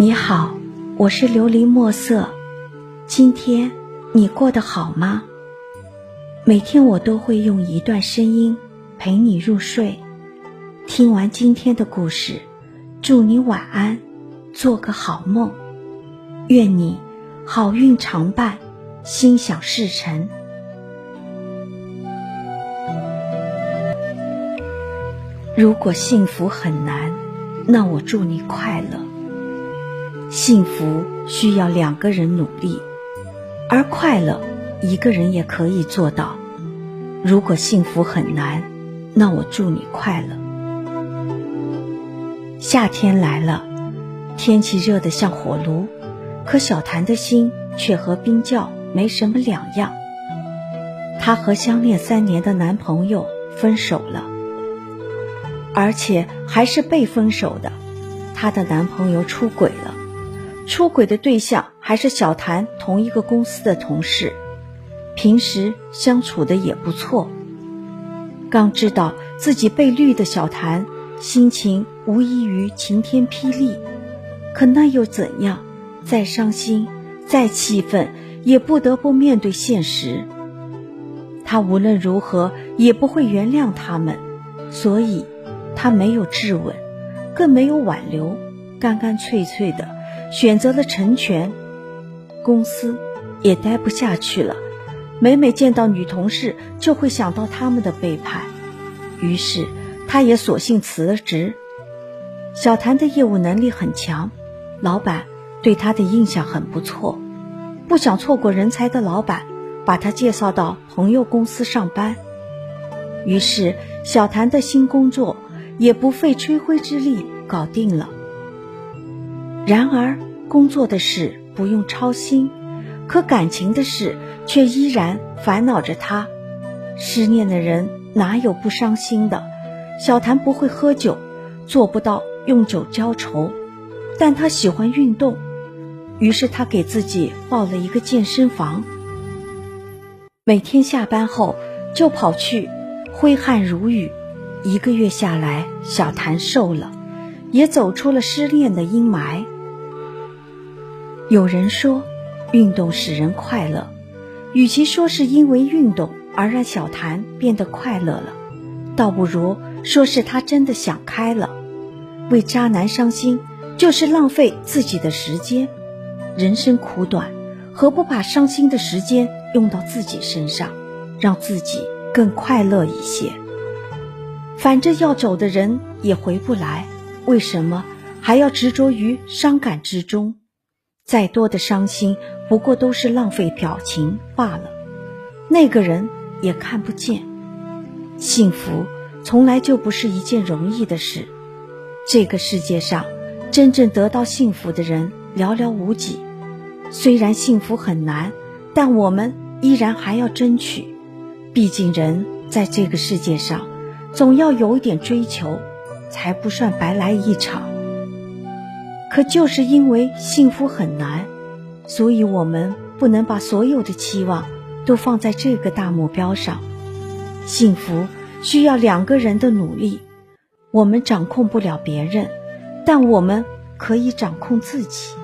你好，我是琉璃墨色。今天你过得好吗？每天我都会用一段声音陪你入睡。听完今天的故事，祝你晚安，做个好梦。愿你好运常伴，心想事成。如果幸福很难，那我祝你快乐。幸福需要两个人努力，而快乐一个人也可以做到。如果幸福很难，那我祝你快乐。夏天来了，天气热得像火炉，可小谭的心却和冰窖没什么两样。她和相恋三年的男朋友分手了，而且还是被分手的。她的男朋友出轨了。出轨的对象还是小谭同一个公司的同事，平时相处的也不错。刚知道自己被绿的小谭，心情无异于晴天霹雳。可那又怎样？再伤心，再气愤，也不得不面对现实。他无论如何也不会原谅他们，所以，他没有质问，更没有挽留，干干脆脆的。选择了成全，公司也待不下去了。每每见到女同事，就会想到他们的背叛，于是他也索性辞了职。小谭的业务能力很强，老板对他的印象很不错。不想错过人才的老板，把他介绍到朋友公司上班。于是小谭的新工作也不费吹灰之力搞定了。然而，工作的事不用操心，可感情的事却依然烦恼着他。失恋的人哪有不伤心的？小谭不会喝酒，做不到用酒浇愁，但他喜欢运动，于是他给自己报了一个健身房。每天下班后就跑去，挥汗如雨。一个月下来，小谭瘦了，也走出了失恋的阴霾。有人说，运动使人快乐。与其说是因为运动而让小谭变得快乐了，倒不如说是他真的想开了。为渣男伤心，就是浪费自己的时间。人生苦短，何不把伤心的时间用到自己身上，让自己更快乐一些？反正要走的人也回不来，为什么还要执着于伤感之中？再多的伤心，不过都是浪费表情罢了。那个人也看不见。幸福从来就不是一件容易的事。这个世界上，真正得到幸福的人寥寥无几。虽然幸福很难，但我们依然还要争取。毕竟，人在这个世界上，总要有一点追求，才不算白来一场。可就是因为幸福很难，所以我们不能把所有的期望都放在这个大目标上。幸福需要两个人的努力，我们掌控不了别人，但我们可以掌控自己。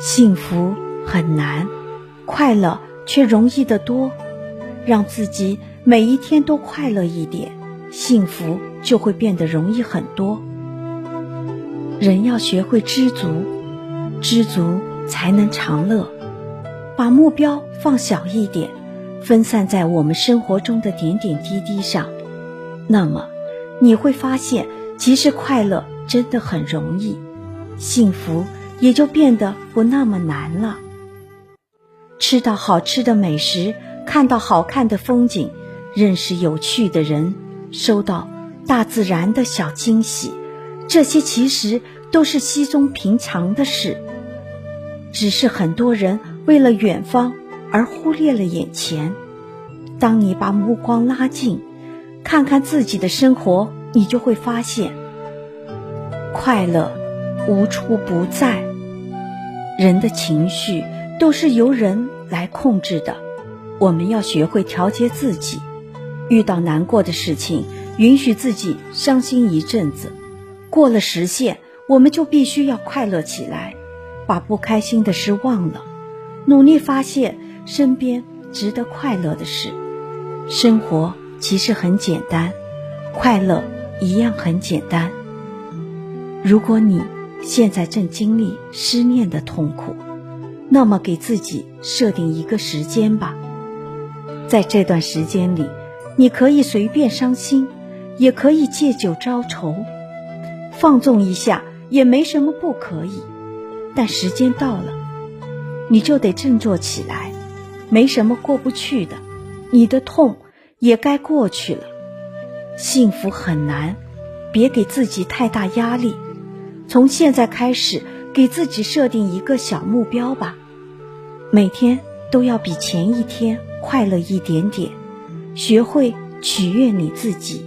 幸福很难，快乐却容易得多。让自己每一天都快乐一点，幸福就会变得容易很多。人要学会知足，知足才能长乐。把目标放小一点，分散在我们生活中的点点滴滴上，那么你会发现，其实快乐真的很容易，幸福也就变得不那么难了。吃到好吃的美食，看到好看的风景，认识有趣的人，收到大自然的小惊喜。这些其实都是稀松平常的事，只是很多人为了远方而忽略了眼前。当你把目光拉近，看看自己的生活，你就会发现，快乐无处不在。人的情绪都是由人来控制的，我们要学会调节自己。遇到难过的事情，允许自己伤心一阵子。过了时限，我们就必须要快乐起来，把不开心的事忘了，努力发现身边值得快乐的事。生活其实很简单，快乐一样很简单。如果你现在正经历思念的痛苦，那么给自己设定一个时间吧，在这段时间里，你可以随便伤心，也可以借酒浇愁，放纵一下也没什么不可以。但时间到了，你就得振作起来，没什么过不去的，你的痛也该过去了。幸福很难，别给自己太大压力。从现在开始，给自己设定一个小目标吧，每天都要比前一天快乐一点点，学会取悦你自己。